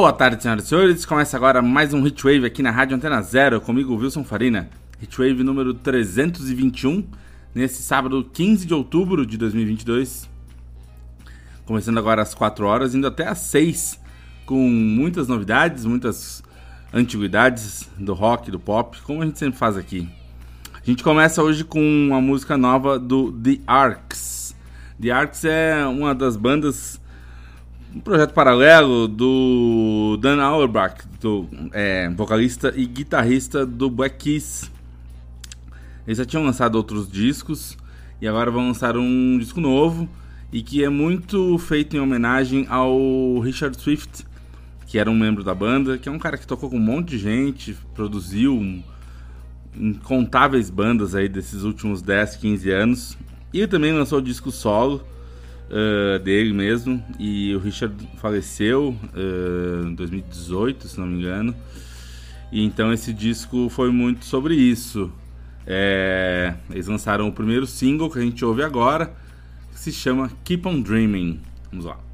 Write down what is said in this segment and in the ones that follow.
Boa tarde, senhoras e senhores. Começa agora mais um Hitwave aqui na Rádio Antena Zero, comigo, Wilson Farina. Hitwave número 321, nesse sábado 15 de outubro de 2022. Começando agora às 4 horas, indo até às 6, com muitas novidades, muitas antiguidades do rock, do pop, como a gente sempre faz aqui. A gente começa hoje com uma música nova do The Arcs. The Arcs é uma das bandas um projeto paralelo do Dan Auerbach, do, é, vocalista e guitarrista do Black Keys. Eles já tinham lançado outros discos e agora vão lançar um disco novo e que é muito feito em homenagem ao Richard Swift, que era um membro da banda, que é um cara que tocou com um monte de gente, produziu incontáveis bandas aí desses últimos 10, 15 anos. E ele também lançou o disco solo uh, dele mesmo. E o Richard faleceu uh, em 2018, se não me engano. E então esse disco foi muito sobre isso. É, eles lançaram o primeiro single que a gente ouve agora, que se chama Keep on Dreaming. Vamos lá.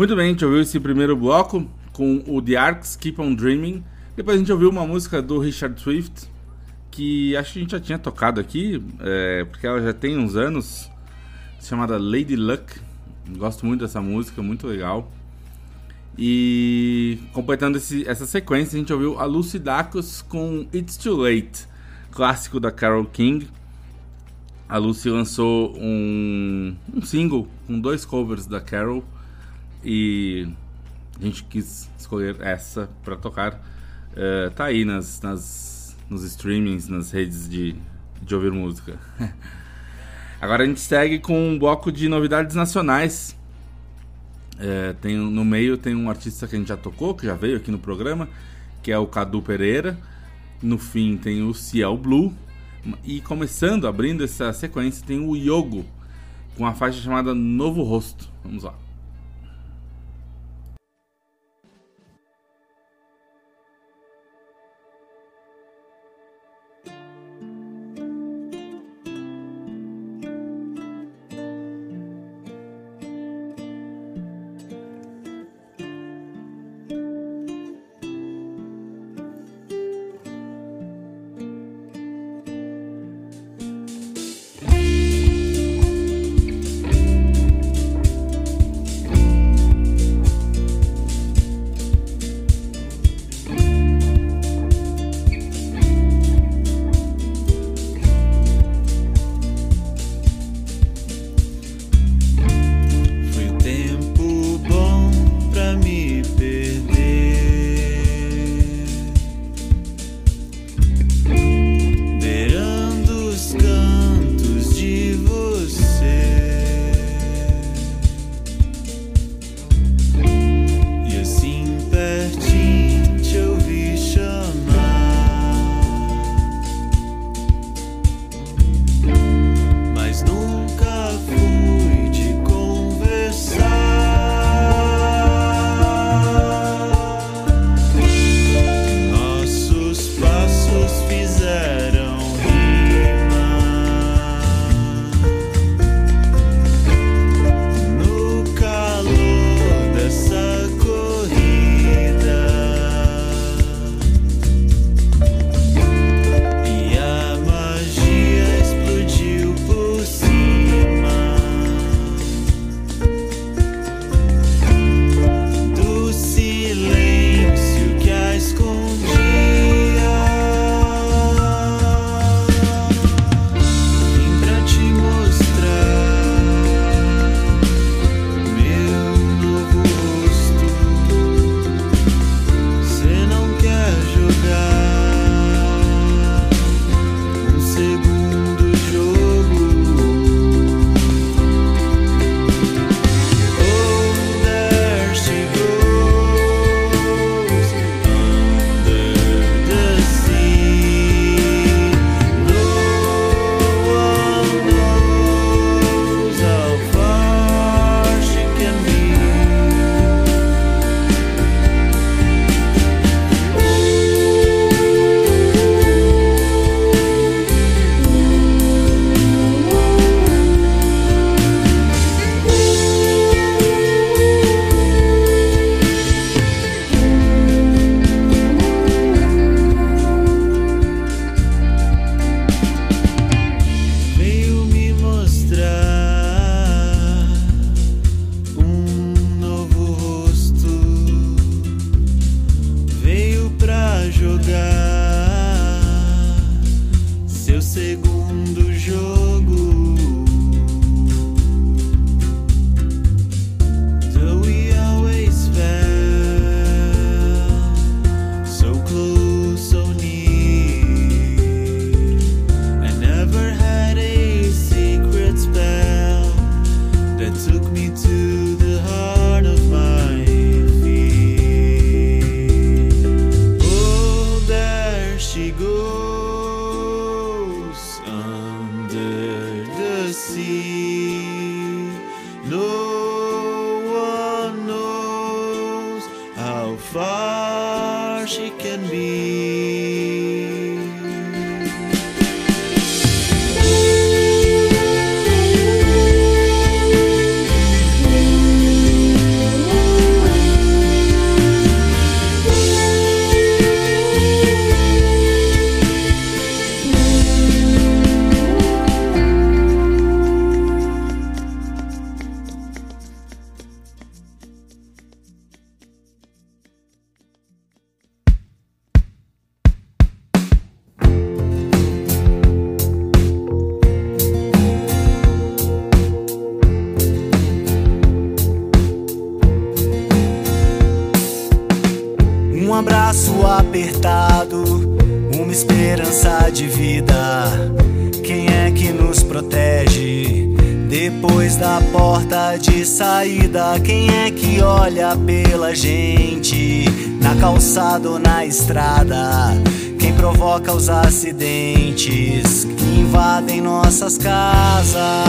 Muito bem, a gente ouviu esse primeiro bloco com o The Arcs Keep On Dreaming. Depois a gente ouviu uma música do Richard Swift, que acho que a gente já tinha tocado aqui, é, porque ela já tem uns anos, chamada Lady Luck. Gosto muito dessa música, muito legal. E completando esse, essa sequência, a gente ouviu a Lucy Dacus com It's Too Late, clássico da Carole King. A Lucy lançou um, um single com dois covers da Carol e a gente quis escolher essa para tocar. Uh, tá aí nas, nas, nos streamings, nas redes de, de ouvir música. Agora a gente segue com um bloco de novidades nacionais. É, tem, no meio tem um artista que a gente já tocou, que já veio aqui no programa, que é o Cadu Pereira. No fim tem o Ciel Blue. E começando, abrindo essa sequência, tem o Yogo, com a faixa chamada Novo Rosto. Vamos lá. Casas?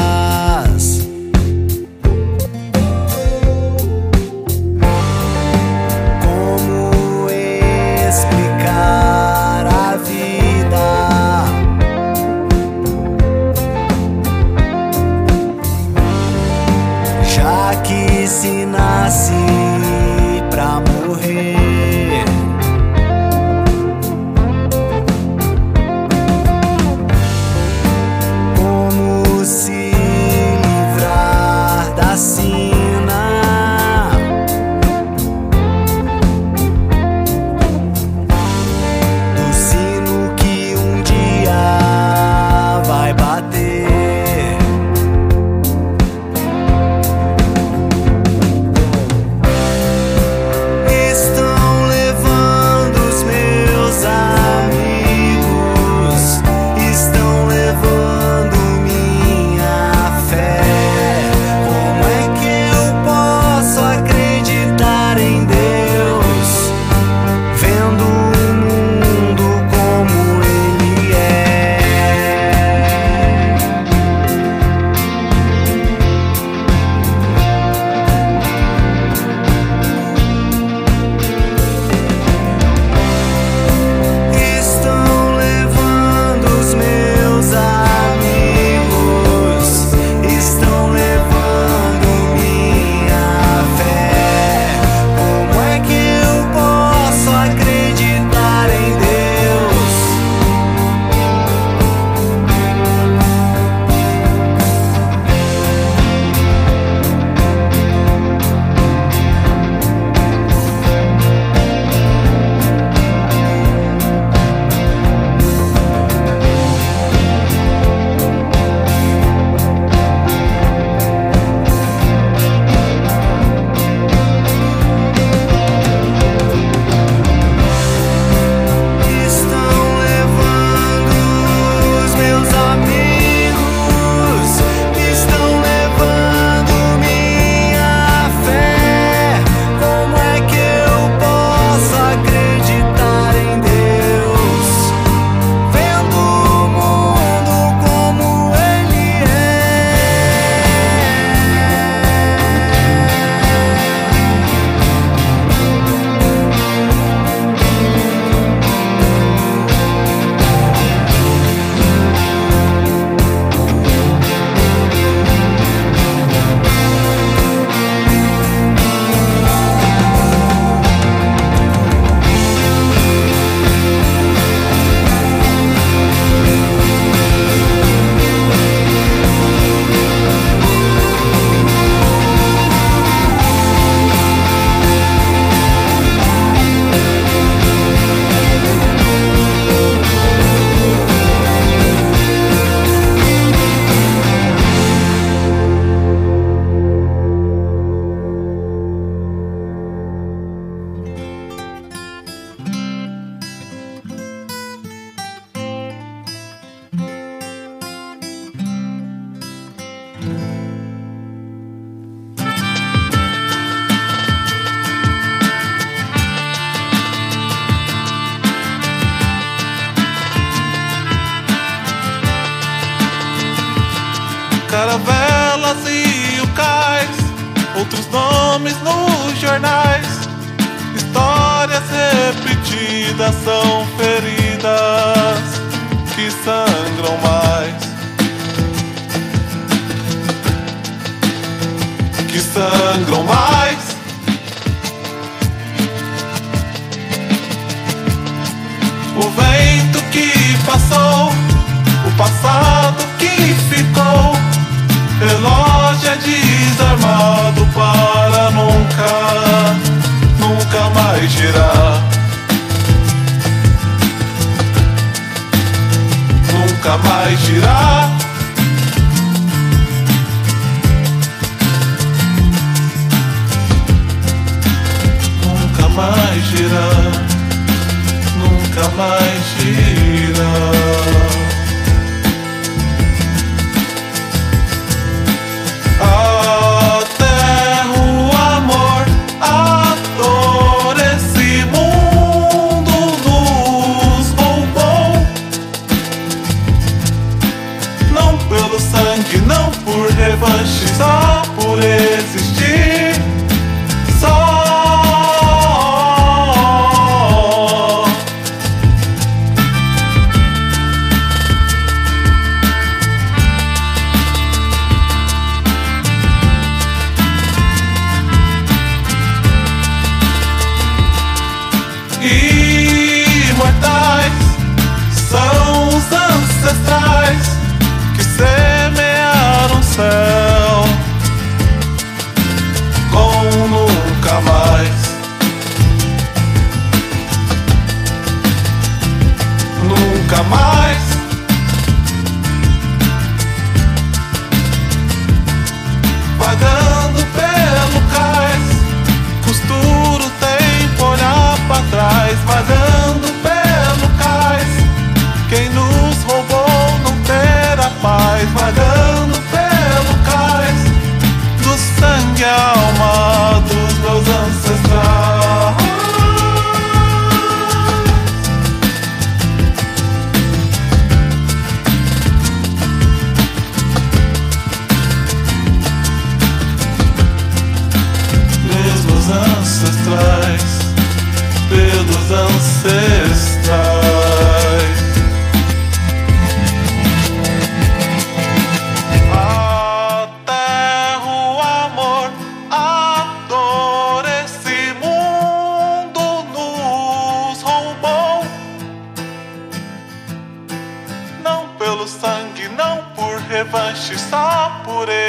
Só por existir.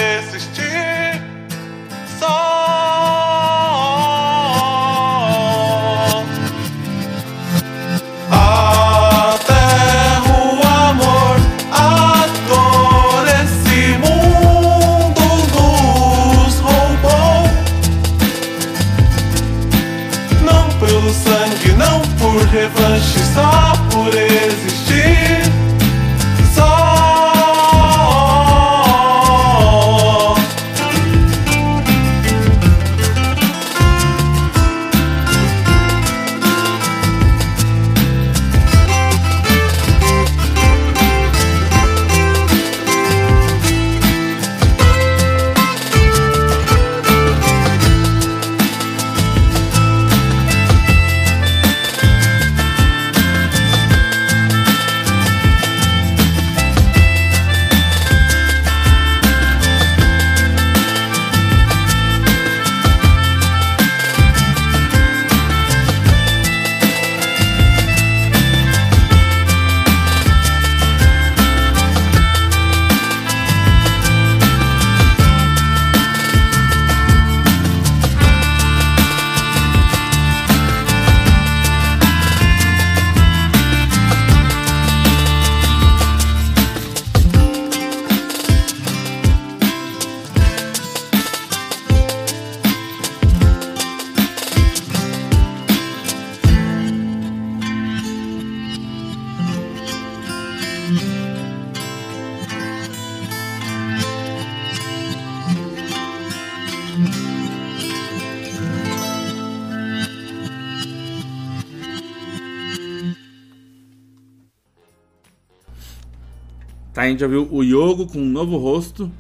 Gente já viu o Yogo com um novo rosto.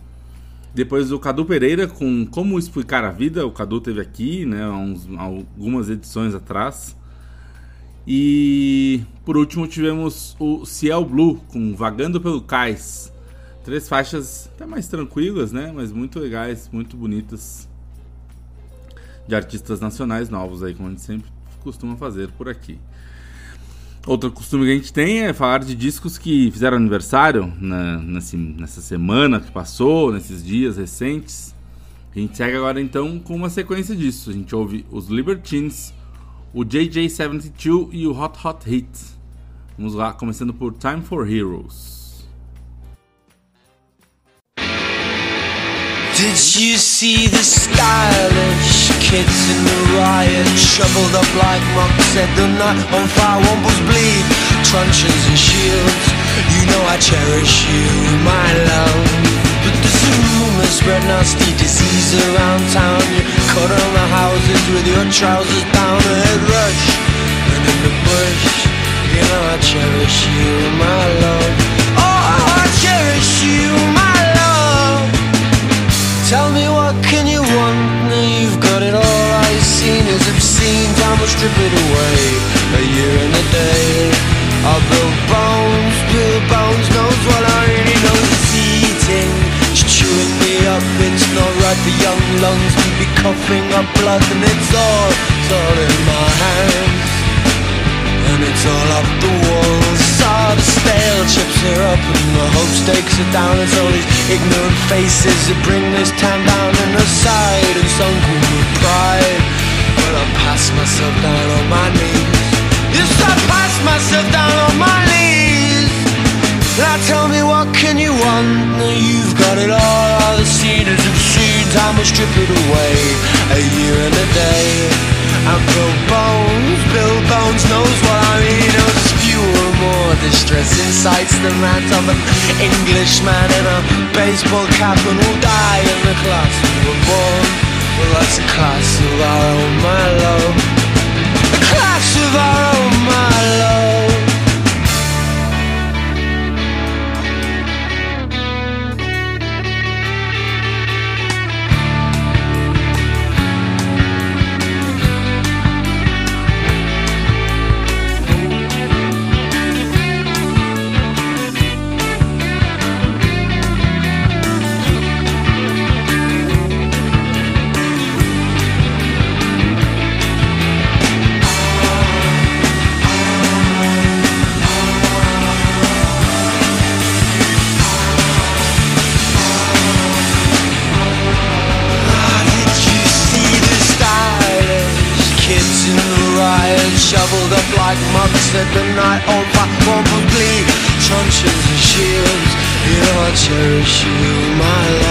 Depois o Cadu Pereira com Como Explicar a Vida. O Cadu teve aqui, né, uns, algumas edições atrás. E por último tivemos o Ciel Blue com Vagando pelo Cais. Três faixas até mais tranquilas, né? Mas muito legais, muito bonitas. De artistas nacionais novos aí, como a gente sempre costuma fazer por aqui. Outro costume que a gente tem é falar de discos que fizeram aniversário na, nessa, nessa semana que passou, nesses dias recentes. A gente segue agora então com uma sequência disso. A gente ouve os Libertines, o JJ72 e o Hot Hot Hit. Vamos lá, começando por Time for Heroes. Did you see the stylish kids in the riot? Shoveled up like monks Said the night on fire Wombles bleed. Truncheons and shields You know I cherish you, my love. But there's a rumor spread nasty disease around town. You cut on the houses with your trousers down. A head rush And in the bush You know I cherish you, my love. Oh, I cherish you, my want Now you've got it all. All you've seen is obscene Time will strip it away. A year and a day. I build bones Bill Bones knows what I really know. Is eating. It's chewing me up. It's not right for young lungs To be coughing up blood. And it's all, it's all in my hands. And it's all up the walls. Saw the stale chips are up stakes are down It's all these ignorant faces that bring this town down And aside and sunken with pride But I pass myself down on my knees. Yes, I pass myself down on my knees. Now tell me what can you want? Now you've got it all. All the seen is obscene Time will strip it away. A year and a day. And Bill Bones, Bill Bones knows what I mean Fewer, more distressing sights than that of an Englishman in a baseball cap And will die in the class we were born. Well, that's a class of our own, my love. A class of our own, my love up like mugs at the night on fire. Wombles bleed, truncheons and shields You know I cherish you, my love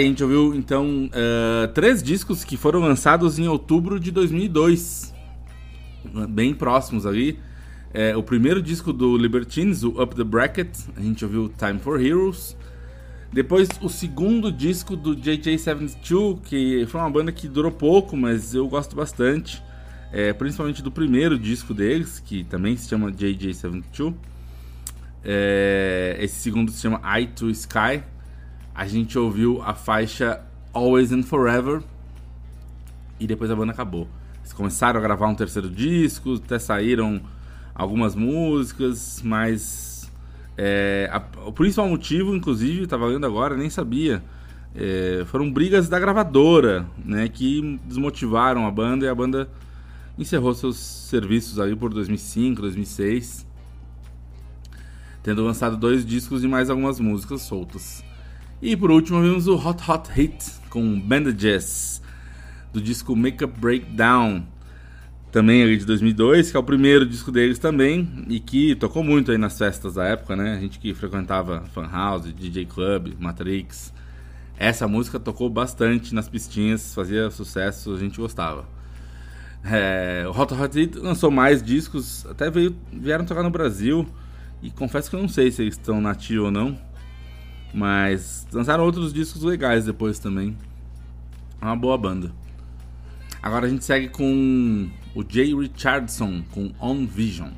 aí, a gente ouviu então eh, três discos que foram lançados em outubro de 2002, bem próximos ali. Eh, o primeiro disco do Libertines, o Up the Bracket, a gente ouviu Time for Heroes. Depois o segundo disco do JJ72, que foi uma banda que durou pouco, mas eu gosto bastante. eh, principalmente do primeiro disco deles, que também se chama JJ72. Eh, esse segundo se chama Eye to Sky a gente ouviu a faixa Always and Forever e depois a banda acabou. Eles começaram a gravar um terceiro disco, até saíram algumas músicas, mas é, a- o principal motivo, inclusive, tá valendo agora, nem sabia. é, foram brigas da gravadora, né, que desmotivaram a banda e a banda encerrou seus serviços aí por 2005, 2006, tendo lançado dois discos e mais algumas músicas soltas. E por último vimos o Hot Hot Hit com Bandages do disco Makeup Breakdown, também ali de 2002, que é o primeiro disco deles também e que tocou muito aí nas festas da época, né? A gente que frequentava Fan House, DJ Club, Matrix. Essa música tocou bastante nas pistinhas, fazia sucesso, a gente gostava. É, o Hot Hot Hit lançou mais discos, até veio, vieram tocar no Brasil e confesso que eu não sei se eles estão nativos ou não. Mas lançaram outros discos legais depois também. É uma boa banda. Agora a gente segue com o Jay Richardson com On Vision.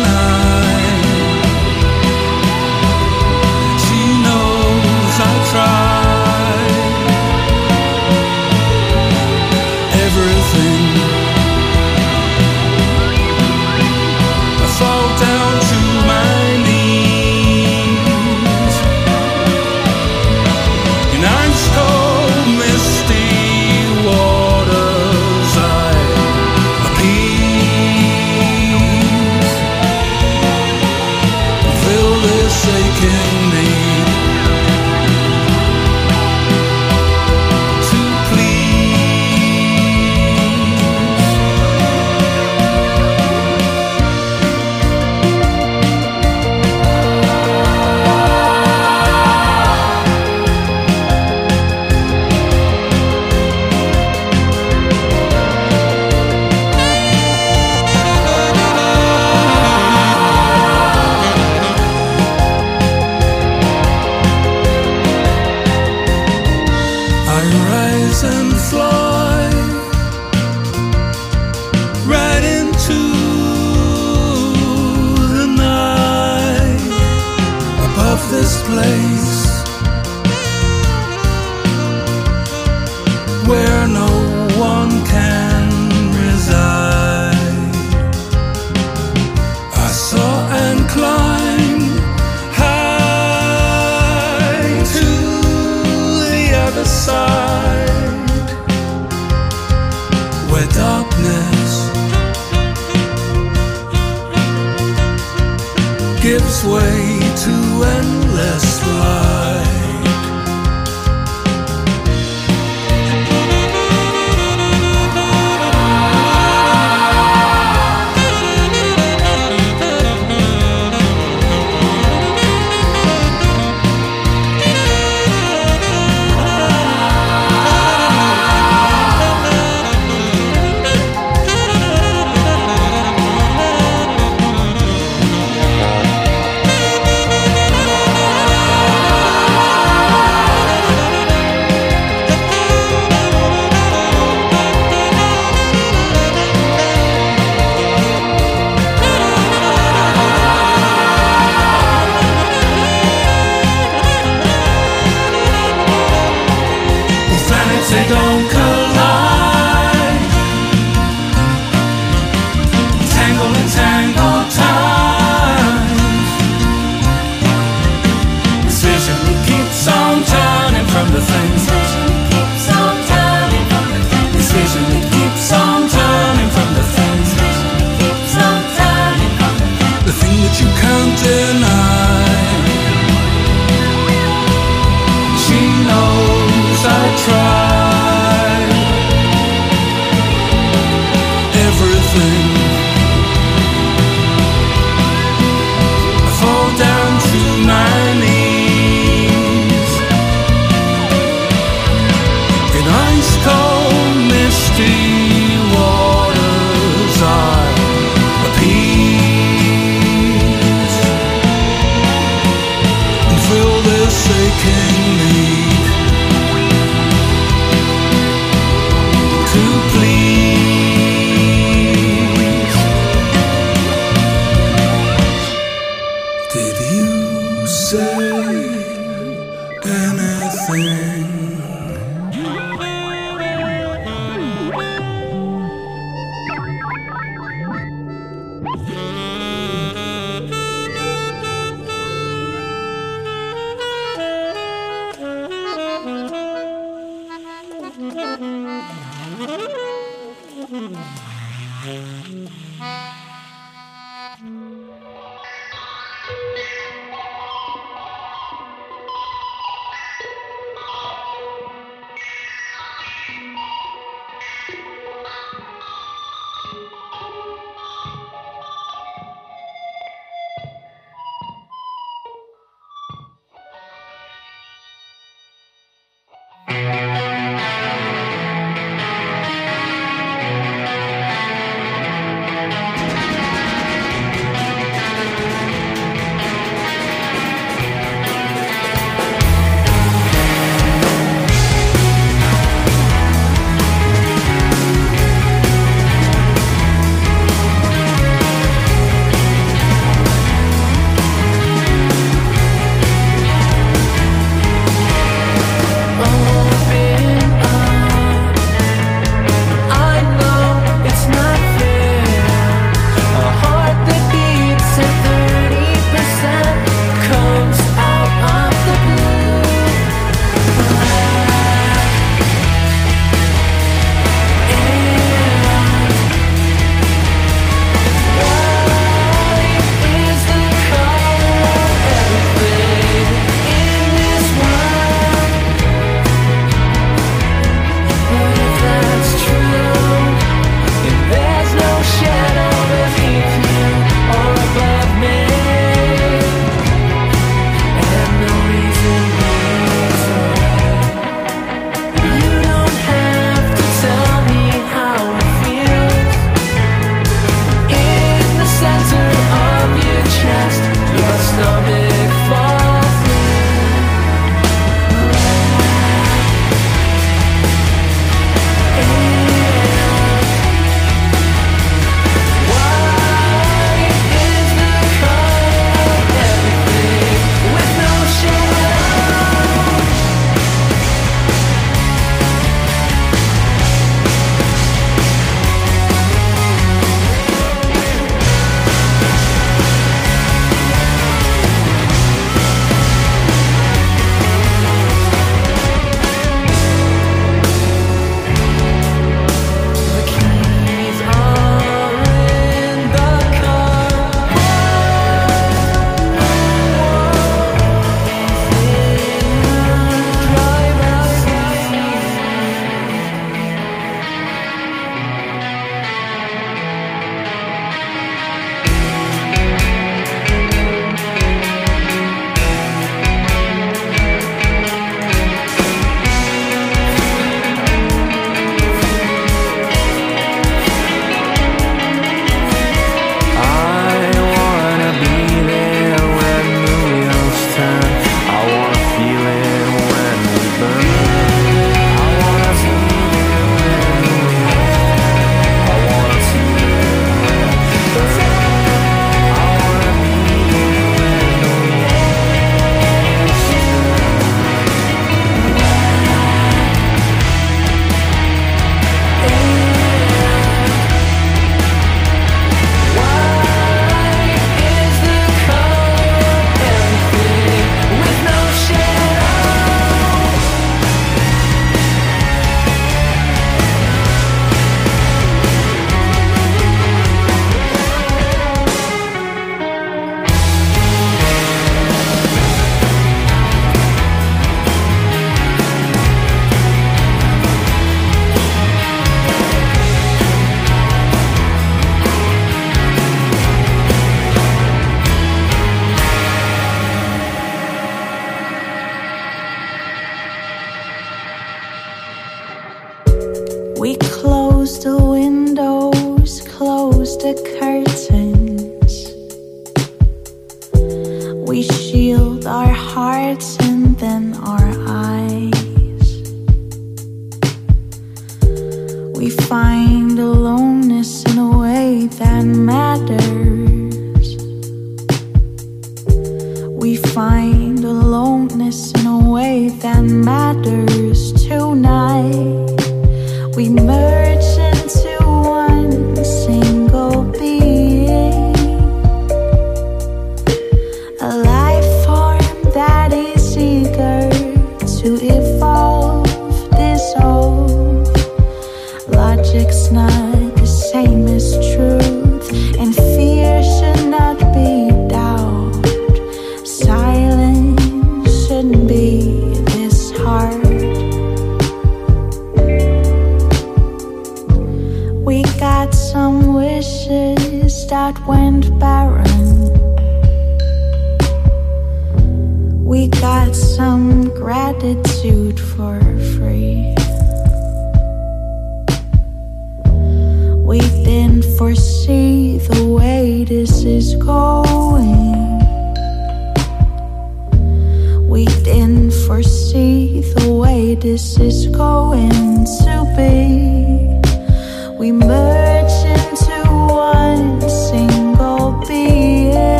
na third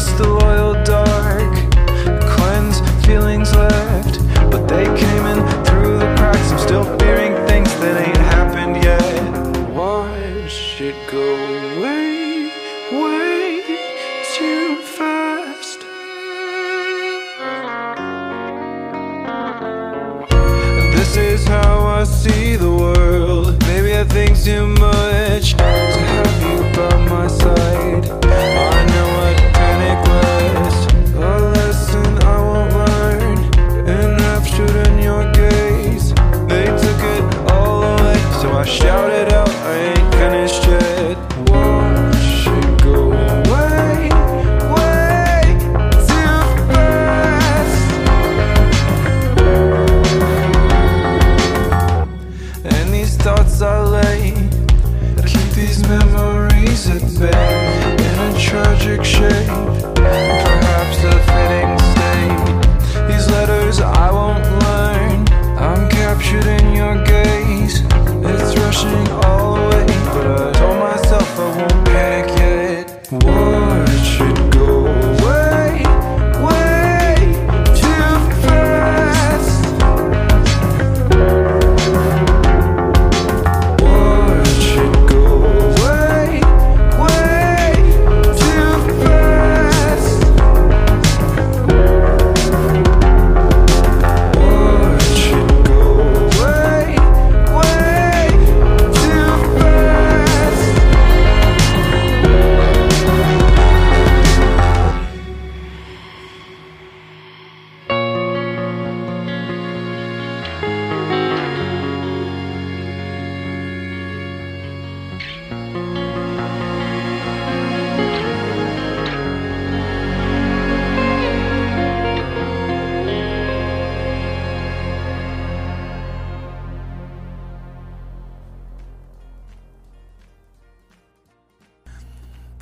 past the loyal dark Cleanse feelings left But they came in through the cracks. I'm still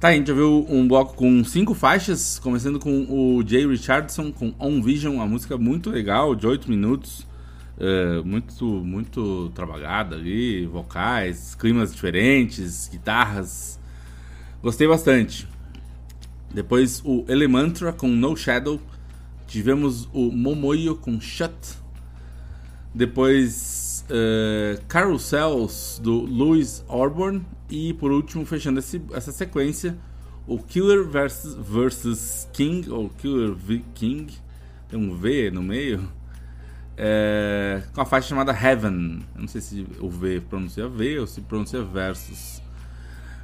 Tá, a gente já viu um bloco com cinco faixas, começando com o Jay Richardson com On Vision, uma música muito legal, de 8 minutos, é, muito, muito trabalhada ali, vocais, climas diferentes, guitarras. Gostei bastante. Depois o Elemantra com No Shadow. Tivemos o Momoyo com Shut. Depois uh, Carousels do Louis Orborn. E por último, fechando esse, essa sequência, o Killer versus, versus King, ou Killer v King, tem um V no meio, é, com a faixa chamada Heaven. Eu não sei se o V pronuncia V ou se pronuncia versus.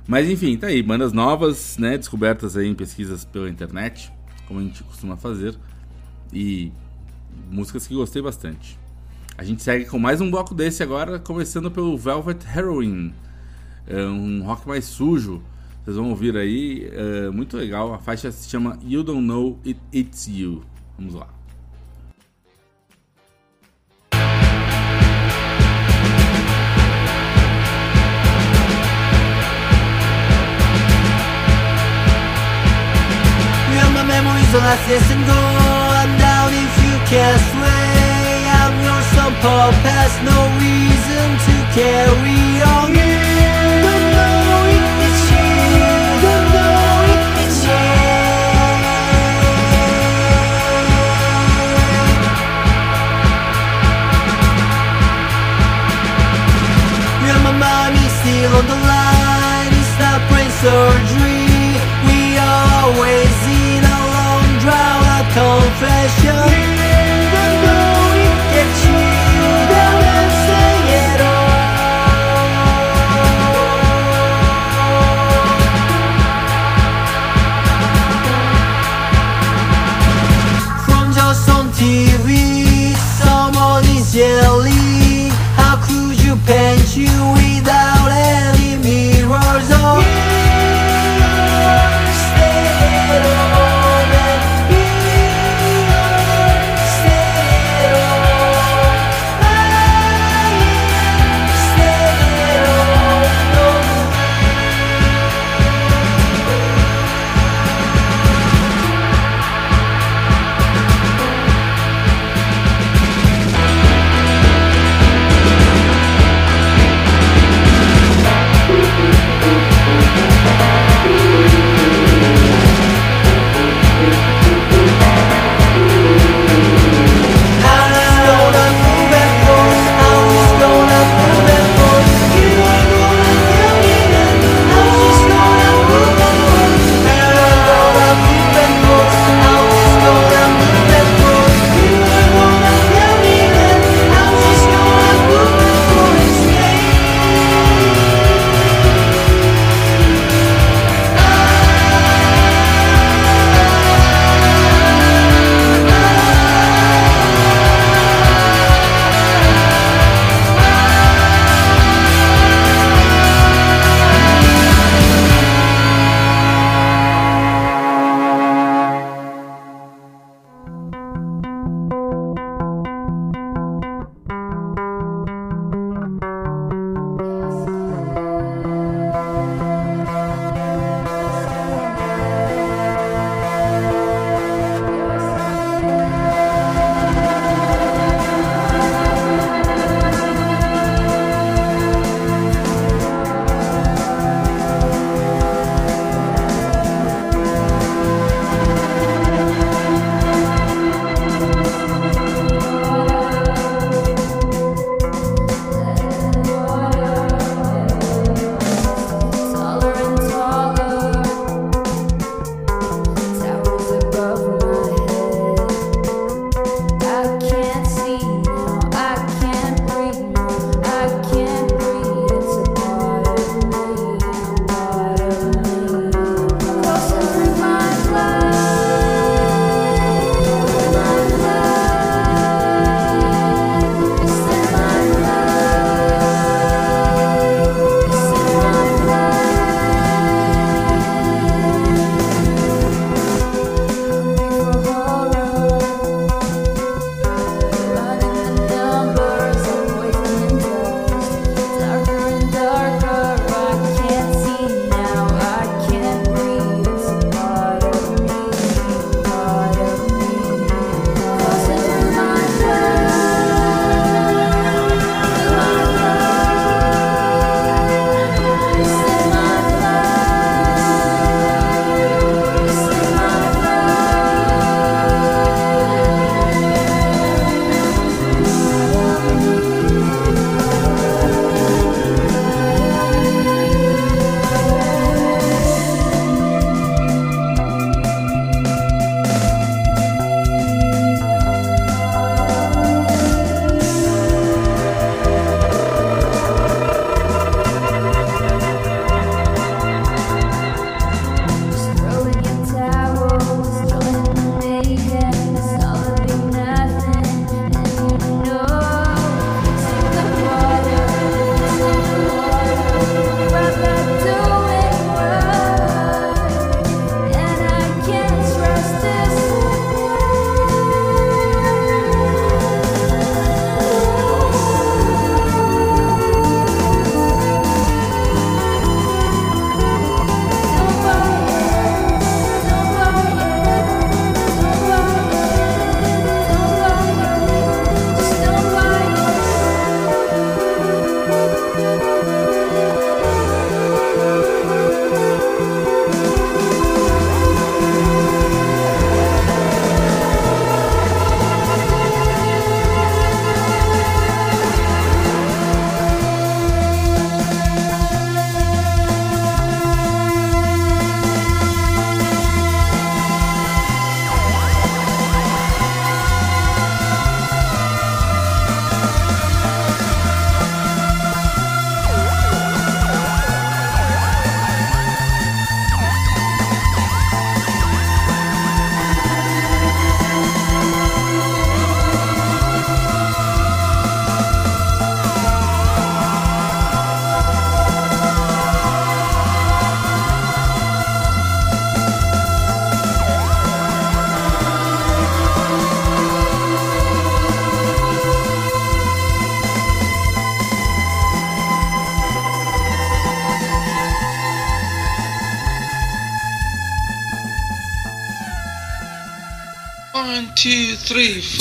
Mas enfim, tá aí, bandas novas, né, descobertas aí em pesquisas pela internet, como a gente costuma fazer, e músicas que gostei bastante. A gente segue com mais um bloco desse agora, começando pelo Velvet Heroin, é um rock mais sujo. Vocês vão ouvir aí, é muito legal. A faixa se chama You Don't Know It It's You. Vamos lá. Memories and go. I'm down if you sway. I'm your past, no reason to carry on.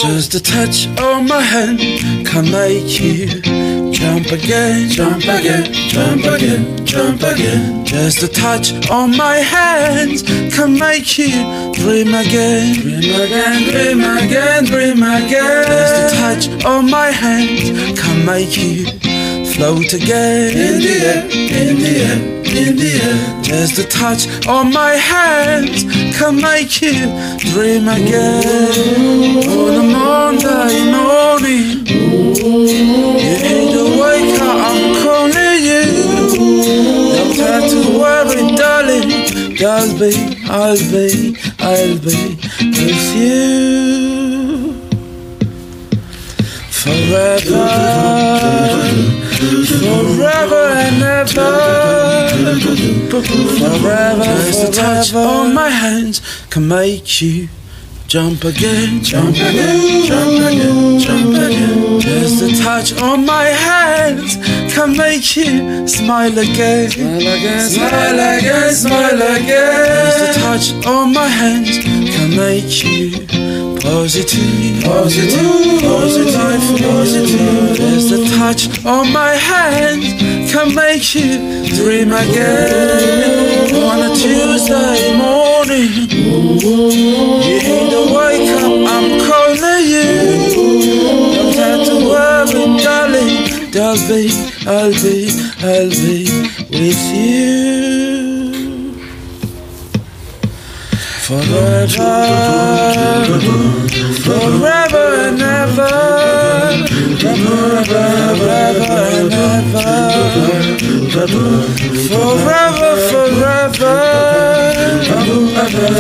Just a touch on my hand can make you jump again, jump again, jump again, jump again. Just a touch on my hand can make you dream again, dream again, dream again, dream again. Just a touch on my hand can make you float again in the air, in the in the. Just a touch on my hand can make you dream again. On a Monday morning, you need to wake. I'm calling you. Don't have to worry, darling. I'll be, I'll be, I'll be with you forever, forever and ever, forever. Just a touch on my hands can make you jump again, jump again, jump again, jump again. Just a touch on my hands can make you smile again, smile again, smile again, smile again. Just a touch on my hands can make you positive, positive, positive, positive. Just a touch on my hand can make you dream again. On a Tuesday morning, you need to wake up. I'm calling you. Don't have to worry, darling. I'll be, I'll be, I'll be with you forever, forever and ever, forever, forever and ever, forever, forever, forever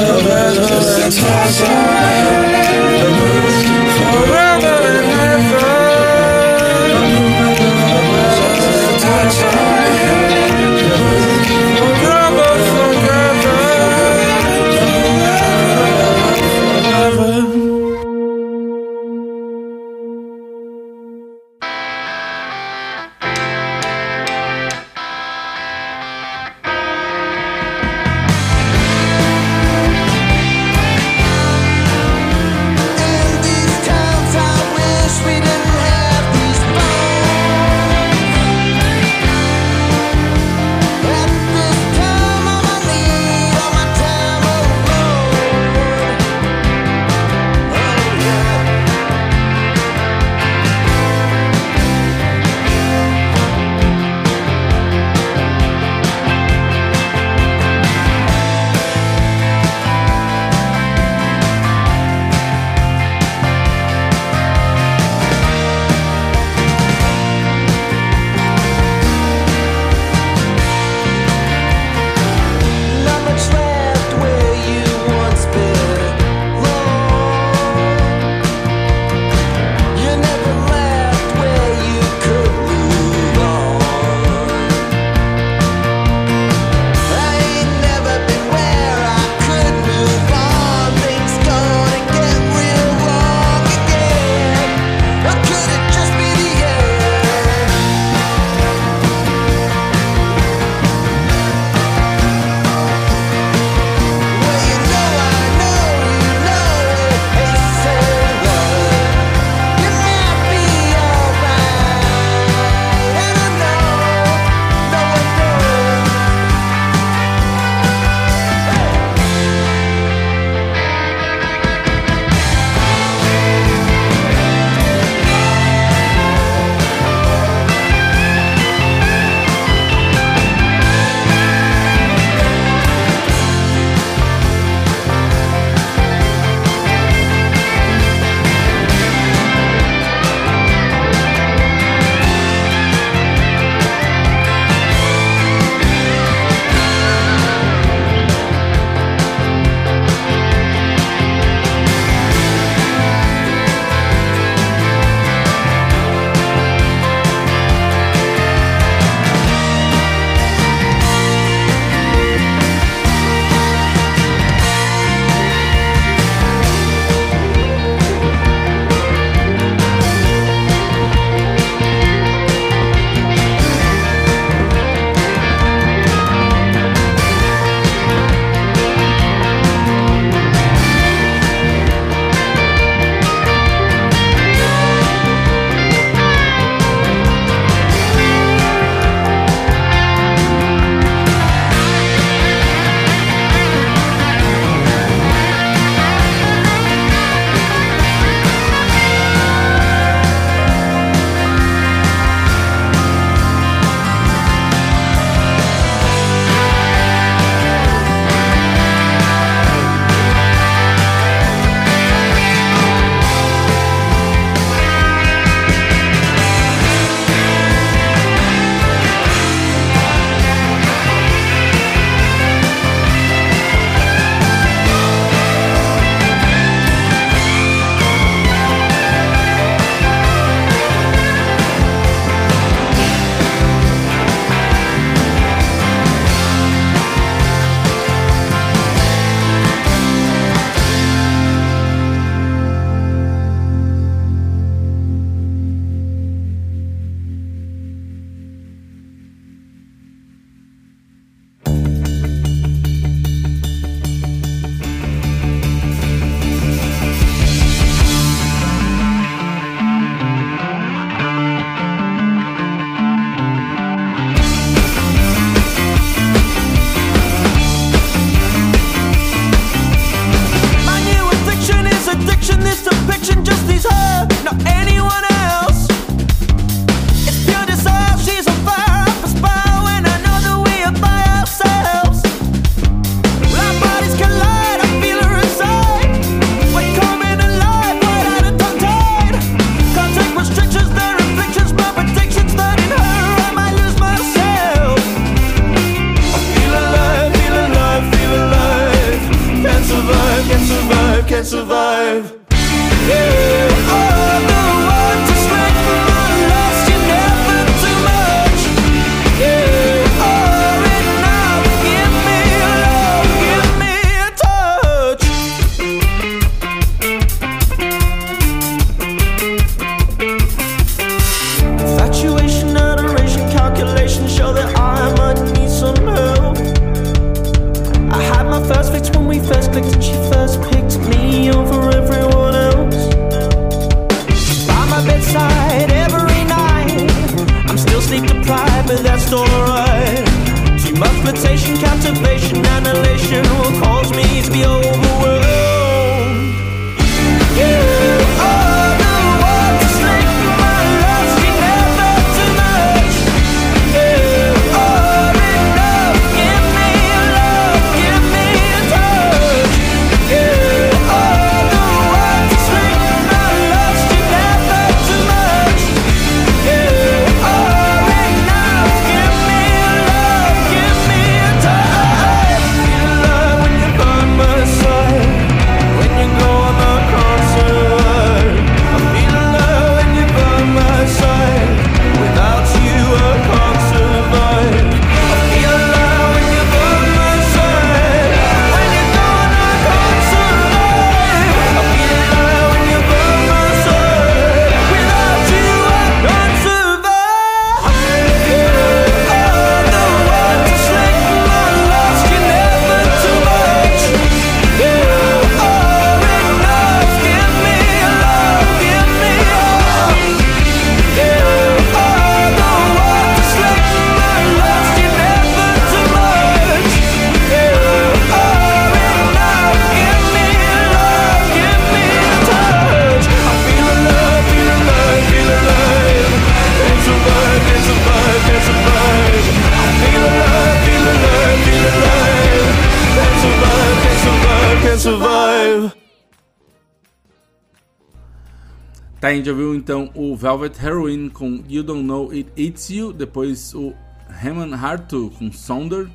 Tá, a gente ouviu então o Velvet Heroin com You Don't Know It Eats You, depois o Hammond Hartu com Sonder.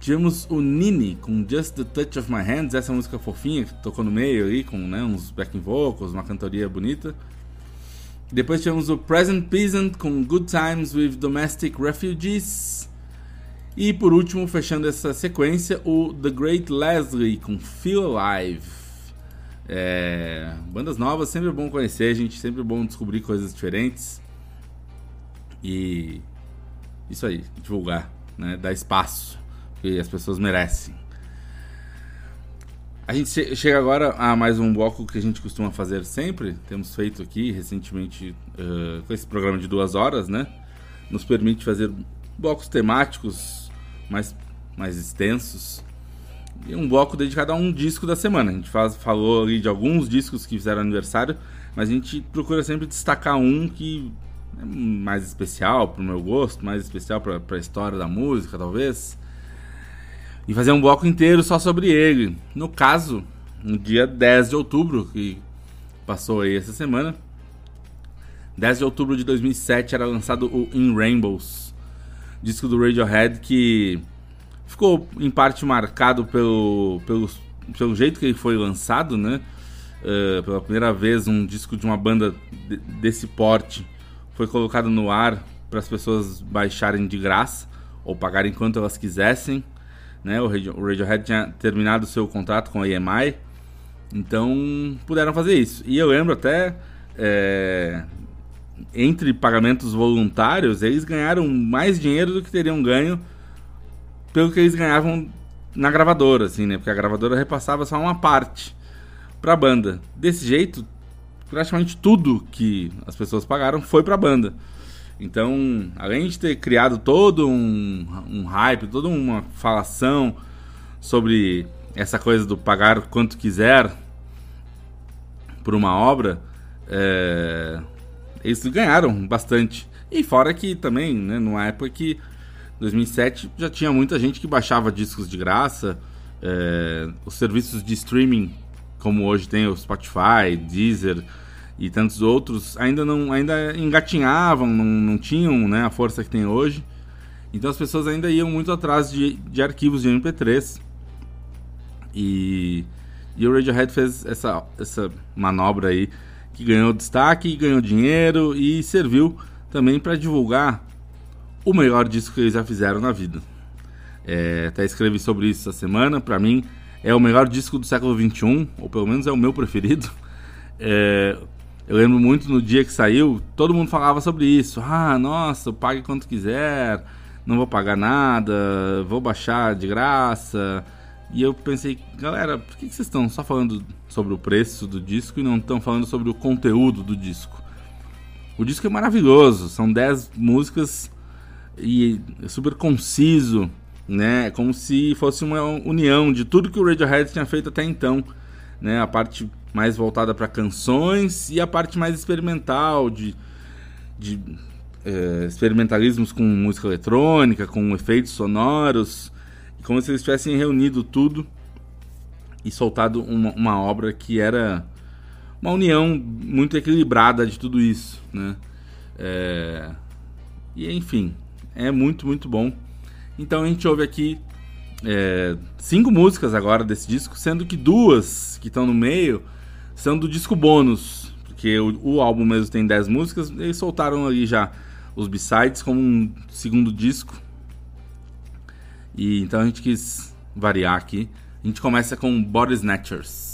Tivemos o Nini com Just the Touch of My Hands, essa música fofinha que tocou no meio aí, com né, uns backing vocals, uma cantoria bonita. Depois tivemos o Present Peasant com Good Times with Domestic Refugees. E por último, fechando essa sequência, o The Great Leslie com Feel Alive. É, bandas novas, sempre bom conhecer, gente, sempre bom descobrir coisas diferentes. E isso aí, divulgar, né, dar espaço que as pessoas merecem. A gente che- chega agora a mais um bloco que a gente costuma fazer sempre. Temos feito aqui recentemente eh, com esse programa de duas horas, né? Nos permite fazer blocos temáticos mais, mais extensos. Um bloco dedicado a um disco da semana. A gente faz, falou ali de alguns discos que fizeram aniversário, mas a gente procura sempre destacar um que é mais especial pro meu gosto, mais especial pra, pra história da música, talvez e fazer um bloco inteiro só sobre ele. No caso, no dia 10 de outubro, que passou aí essa semana, 10 de outubro de 2007 era lançado o In Rainbows, disco do Radiohead que ficou em parte marcado pelo, pelo, pelo jeito que ele foi lançado, né? Uh, pela primeira vez, um disco de uma banda de, desse porte foi colocado no ar para as pessoas baixarem de graça ou pagarem quanto elas quisessem. Né? O, Radio, o Radiohead tinha terminado seu contrato com a EMI, então puderam fazer isso. E eu lembro até é, entre pagamentos voluntários, eles ganharam mais dinheiro do que teriam ganho pelo que eles ganhavam na gravadora, assim, né? Porque a gravadora repassava só uma parte para a banda. Desse jeito, praticamente tudo que as pessoas pagaram foi para a banda. Então, além de ter criado todo um, um hype, toda uma falação sobre essa coisa do pagar quanto quiser por uma obra, é, eles ganharam bastante. E fora que também, né, numa época que 2007 já tinha muita gente que baixava discos de graça, é, os serviços de streaming, como hoje tem o Spotify, Deezer e tantos outros, ainda não ainda engatinhavam, não, não tinham né, a força que tem hoje. Então as pessoas ainda iam muito atrás de, de arquivos de MP3. E, e o Radiohead fez essa, essa manobra aí que ganhou destaque, ganhou dinheiro e serviu também para divulgar o melhor disco que eles já fizeram na vida. É, até escrevi sobre isso essa semana. Para mim, é o melhor disco do século XXI, ou pelo menos é o meu preferido. É, eu lembro muito no dia que saiu, todo mundo falava sobre isso. Ah, nossa, pague quanto quiser, não vou pagar nada, vou baixar de graça. E eu pensei, galera, por que vocês estão só falando sobre o preço do disco e não estão falando sobre o conteúdo do disco? O disco é maravilhoso, são 10 músicas e super conciso, né? Como se fosse uma união de tudo que o Radiohead tinha feito até então, né? A parte mais voltada para canções e a parte mais experimental de, de é, experimentalismos com música eletrônica, com efeitos sonoros, como se eles tivessem reunido tudo e soltado uma, uma obra que era uma união muito equilibrada de tudo isso, né? É... E enfim, é muito, muito bom. Então a gente ouve aqui é, cinco músicas agora desse disco, sendo que duas que estão no meio são do disco bônus, porque o, o álbum mesmo tem dez músicas, eles soltaram ali já os B-sides como um segundo disco. E então a gente quis variar aqui. A gente começa com Body Snatchers.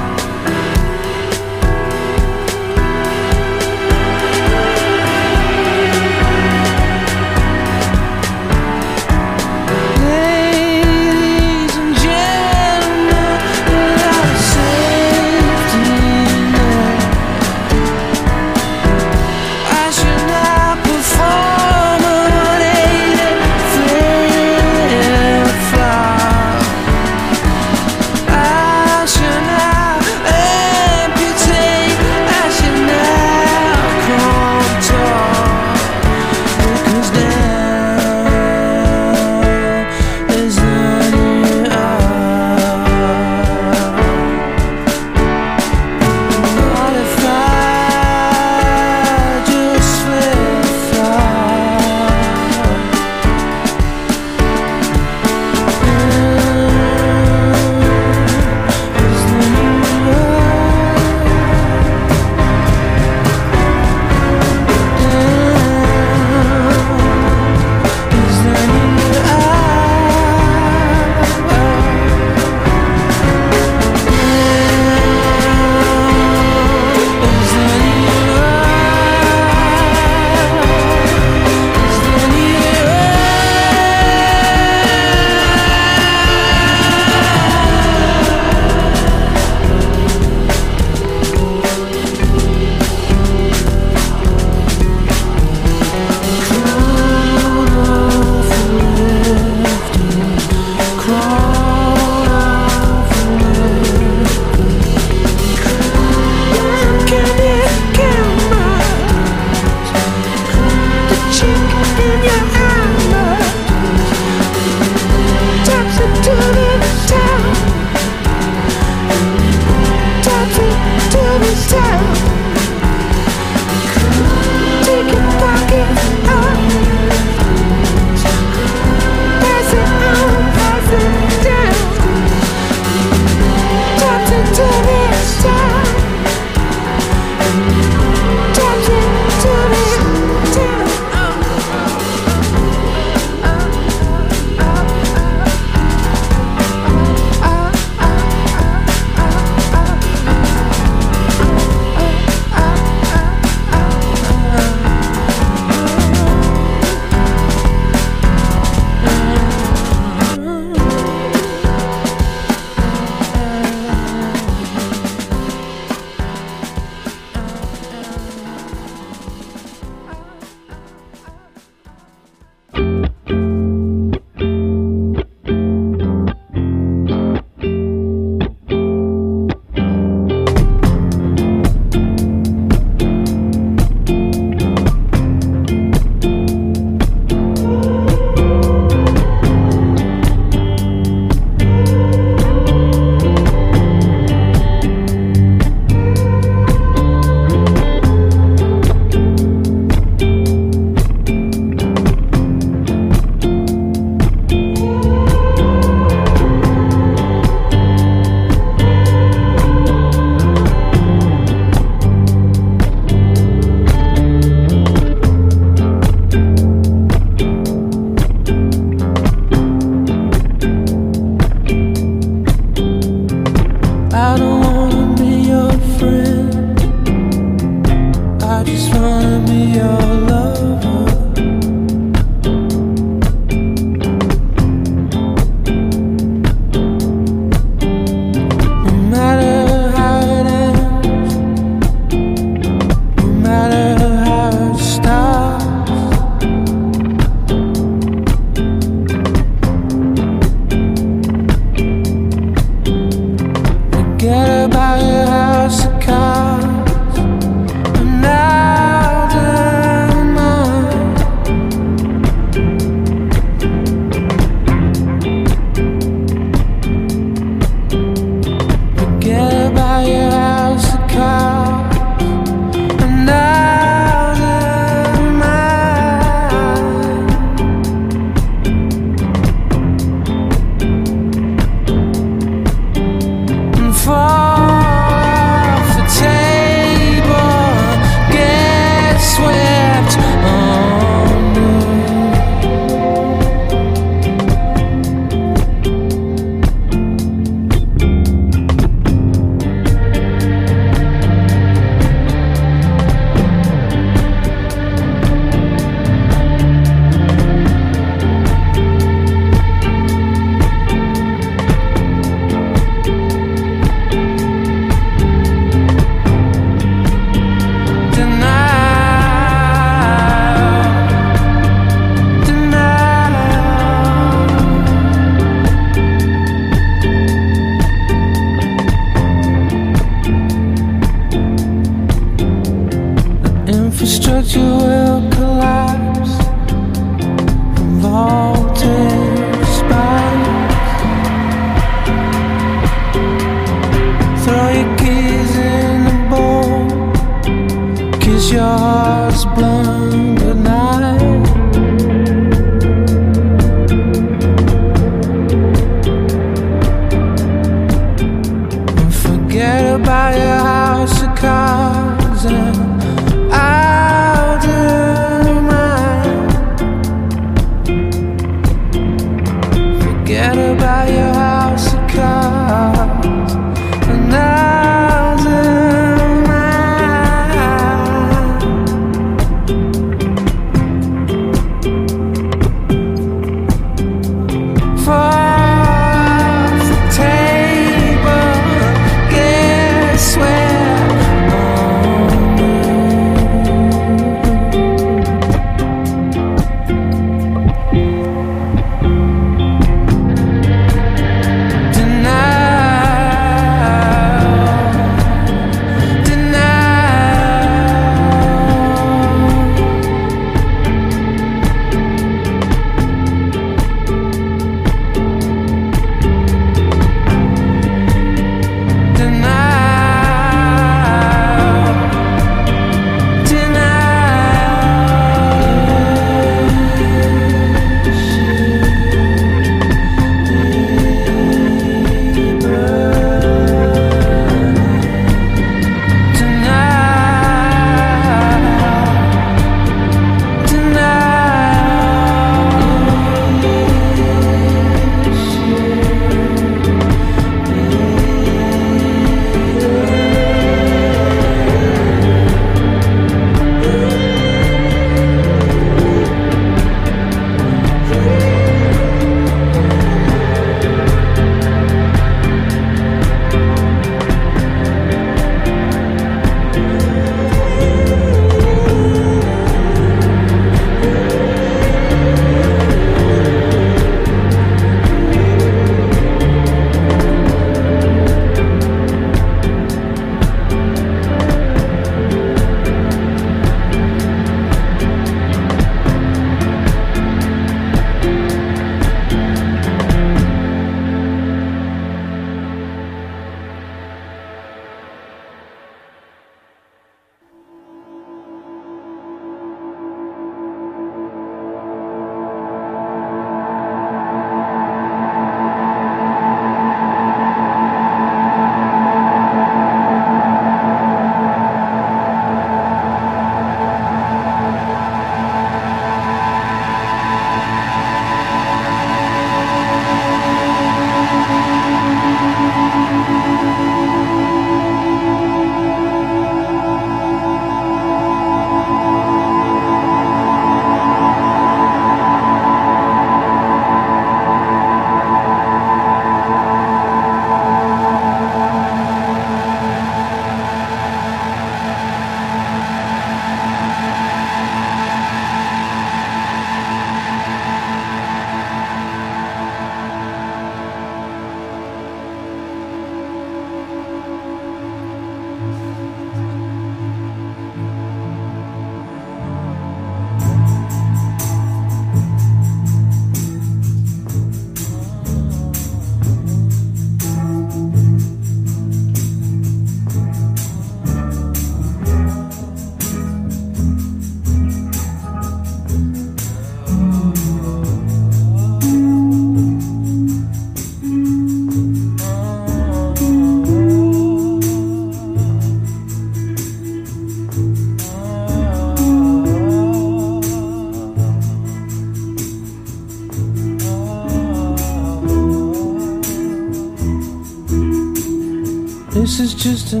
Just a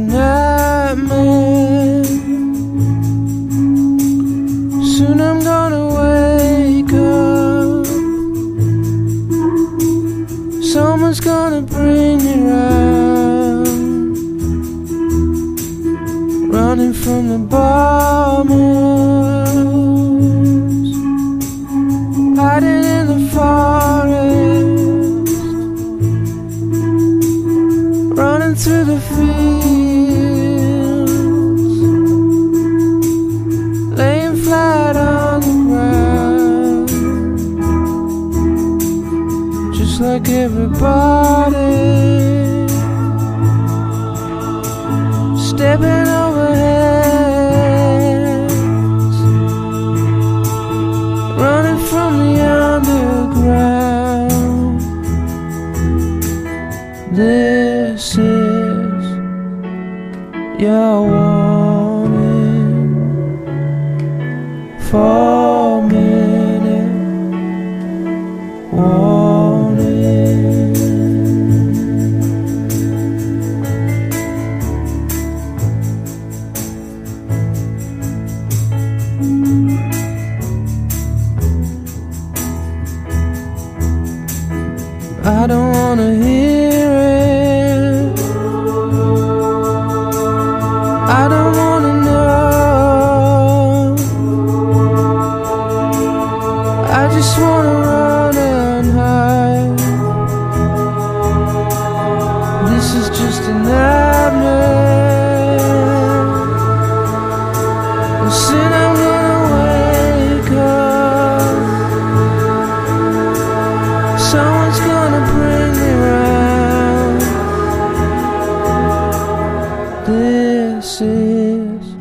This is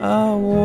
a warning.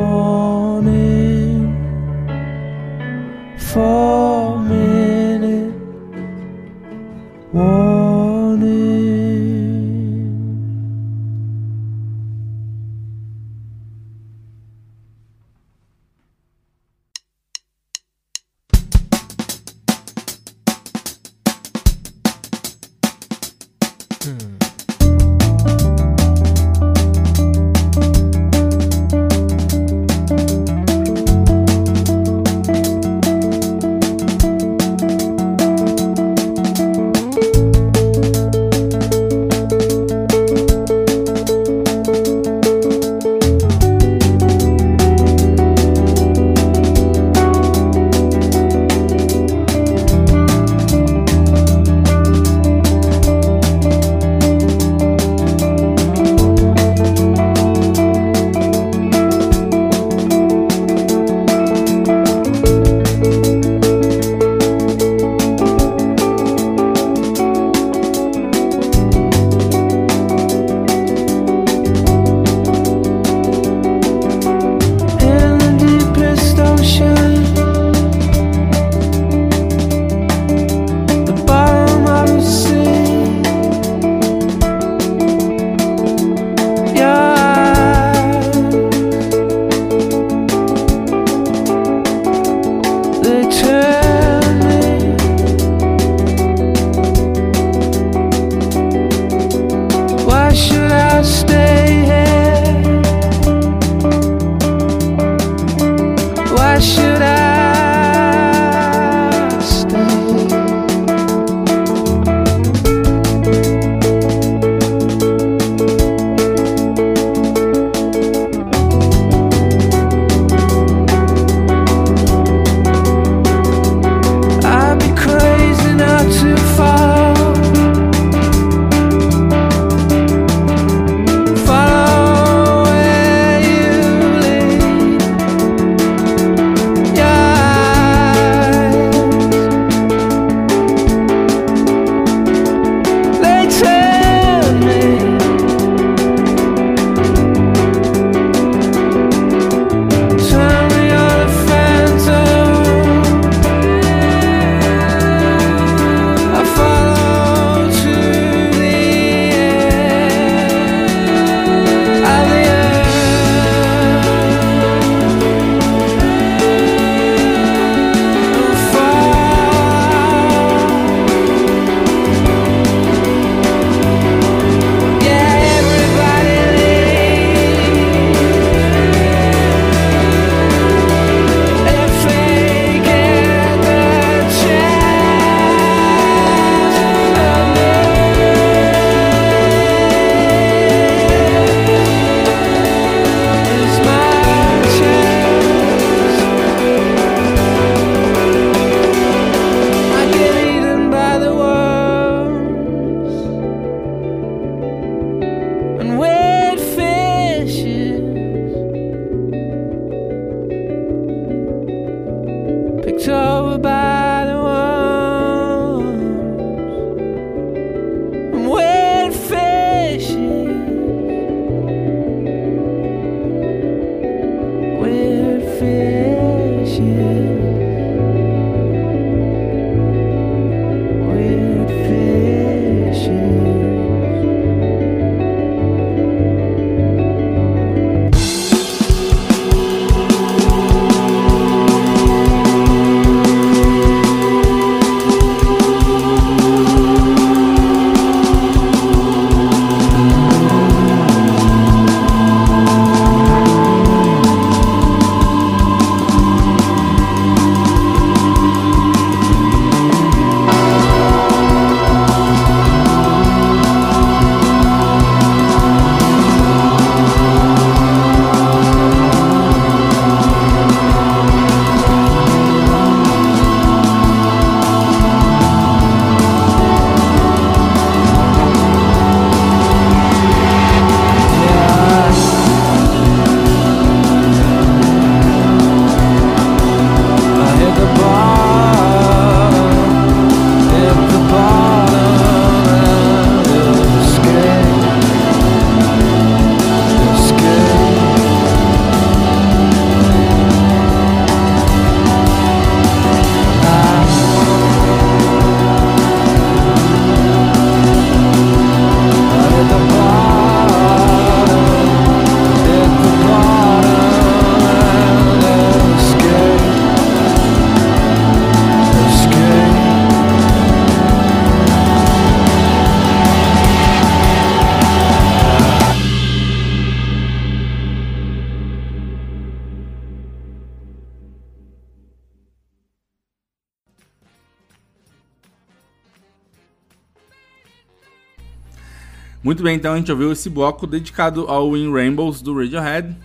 Bem, então a gente ouviu esse bloco dedicado ao In Rainbows do Radiohead.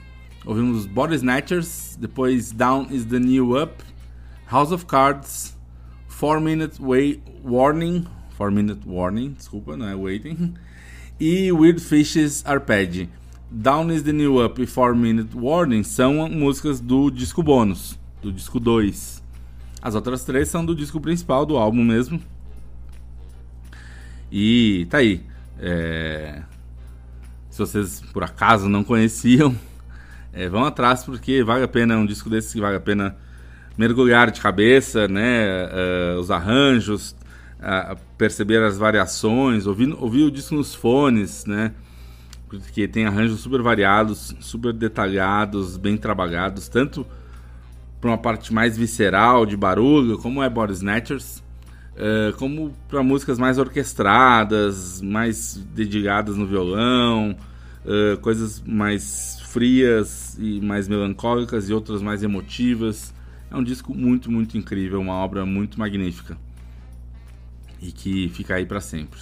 Ouvimos Body Snatchers, depois Down is the New Up, House of Cards, 4 Minute Way Warning, 4 Minute Warning, desculpa, não é Waiting, e Weird Fishes Arpeggi. Down is the New Up e 4 Minute Warning são músicas do disco bônus, do disco 2. As outras três são do disco principal do álbum mesmo. E tá aí. É... Vocês por acaso não conheciam, é, vão atrás porque vale a pena, é um disco desse que vale a pena mergulhar de cabeça, né? Uh, os arranjos, uh, perceber as variações, ouvir, ouvir o disco nos fones, né? Porque tem arranjos super variados, super detalhados, bem trabalhados, tanto para uma parte mais visceral de barulho, como é Body Snatchers, uh, como para músicas mais orquestradas, mais dedicadas no violão, uh, coisas mais frias e mais melancólicas e outras mais emotivas. É um disco muito, muito incrível, uma obra muito magnífica e que fica aí para sempre.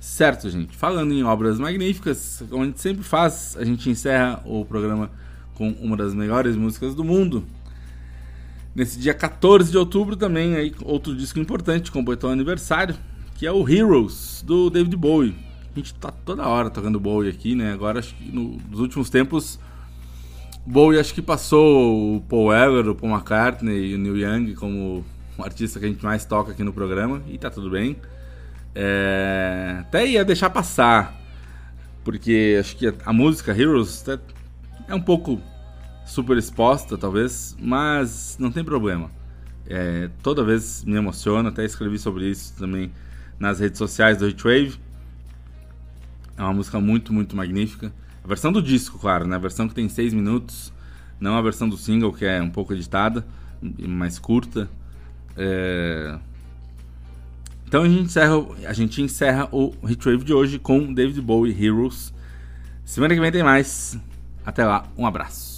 Certo, gente. Falando em obras magníficas, como a gente sempre faz, a gente encerra o programa com uma das melhores músicas do mundo. Nesse dia 14 de outubro também aí outro disco importante completou o aniversário, que é o Heroes do David Bowie. A gente tá toda hora tocando Bowie aqui, né? Agora acho que no, nos últimos tempos Bowie acho que passou o Paul Weller, o Paul McCartney e o Neil Young como o artista que a gente mais toca aqui no programa e tá tudo bem. É... Até ia deixar passar, porque acho que a, música Heroes é um pouco super exposta, talvez, mas não tem problema. É, toda vez me emociona, até escrevi sobre isso também nas redes sociais do Heatwave. É uma música muito, muito magnífica. A versão do disco, claro, né? A versão que tem 6 minutos, não a versão do single, que é um pouco editada, mais curta. É... Então a gente, encerra, a gente encerra o Heatwave de hoje com David Bowie Heroes. Semana que vem tem mais. Até lá, um abraço.